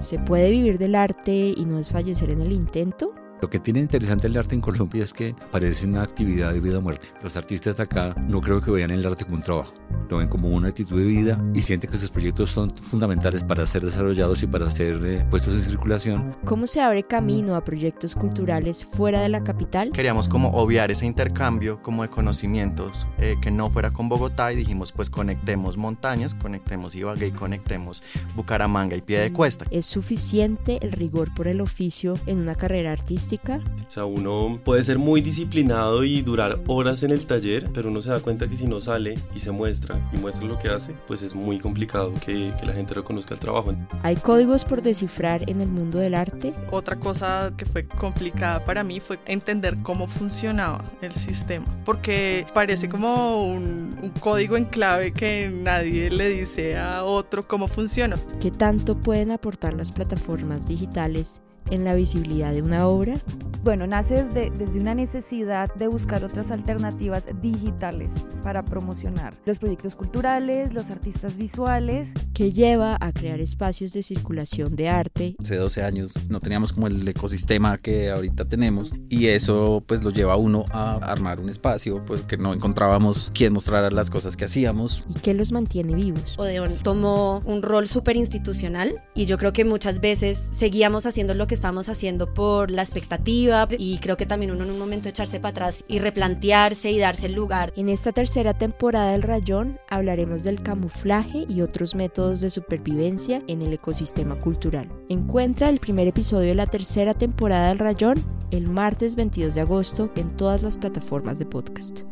¿Se puede vivir del arte y no desfallecer en el intento? Lo que tiene interesante el arte en Colombia es que parece una actividad de vida o muerte. Los artistas de acá no creo que vean el arte como un trabajo, lo ven como una actitud de vida y sienten que sus proyectos son fundamentales para ser desarrollados y para ser eh, puestos en circulación. ¿Cómo se abre camino a proyectos culturales fuera de la capital? Queríamos como obviar ese intercambio como de conocimientos eh, que no fuera con Bogotá y dijimos pues conectemos montañas, conectemos Ibagué y conectemos Bucaramanga y Pie de Cuesta. ¿Es suficiente el rigor por el oficio en una carrera artística? O sea, uno puede ser muy disciplinado y durar horas en el taller, pero uno se da cuenta que si no sale y se muestra y muestra lo que hace, pues es muy complicado que, que la gente reconozca el trabajo. ¿Hay códigos por descifrar en el mundo del arte? Otra cosa que fue complicada para mí fue entender cómo funcionaba el sistema, porque parece como un, un código en clave que nadie le dice a otro cómo funciona. ¿Qué tanto pueden aportar las plataformas digitales en la visibilidad de una obra? Bueno, nace desde, desde, una necesidad de buscar otras alternativas digitales para promocionar los proyectos culturales, los artistas visuales. Que lleva a crear espacios de circulación de arte. Hace 12 años no teníamos como el ecosistema que ahorita tenemos y eso pues lo lleva a uno a armar un espacio pues que no encontrábamos quien mostrara las cosas que hacíamos. ¿Y qué los mantiene vivos? Odeon tomó un rol súper institucional y yo creo que muchas veces seguíamos haciendo lo que estábamos haciendo por la expectativa y creo que también uno en un momento echarse para atrás y replantearse y darse el lugar. En esta tercera temporada del Rayón hablaremos del camuflaje y otros métodos de supervivencia en el ecosistema cultural. Encuentra el primer episodio de la tercera temporada del Rayón el martes 22 de agosto en todas las plataformas de podcast.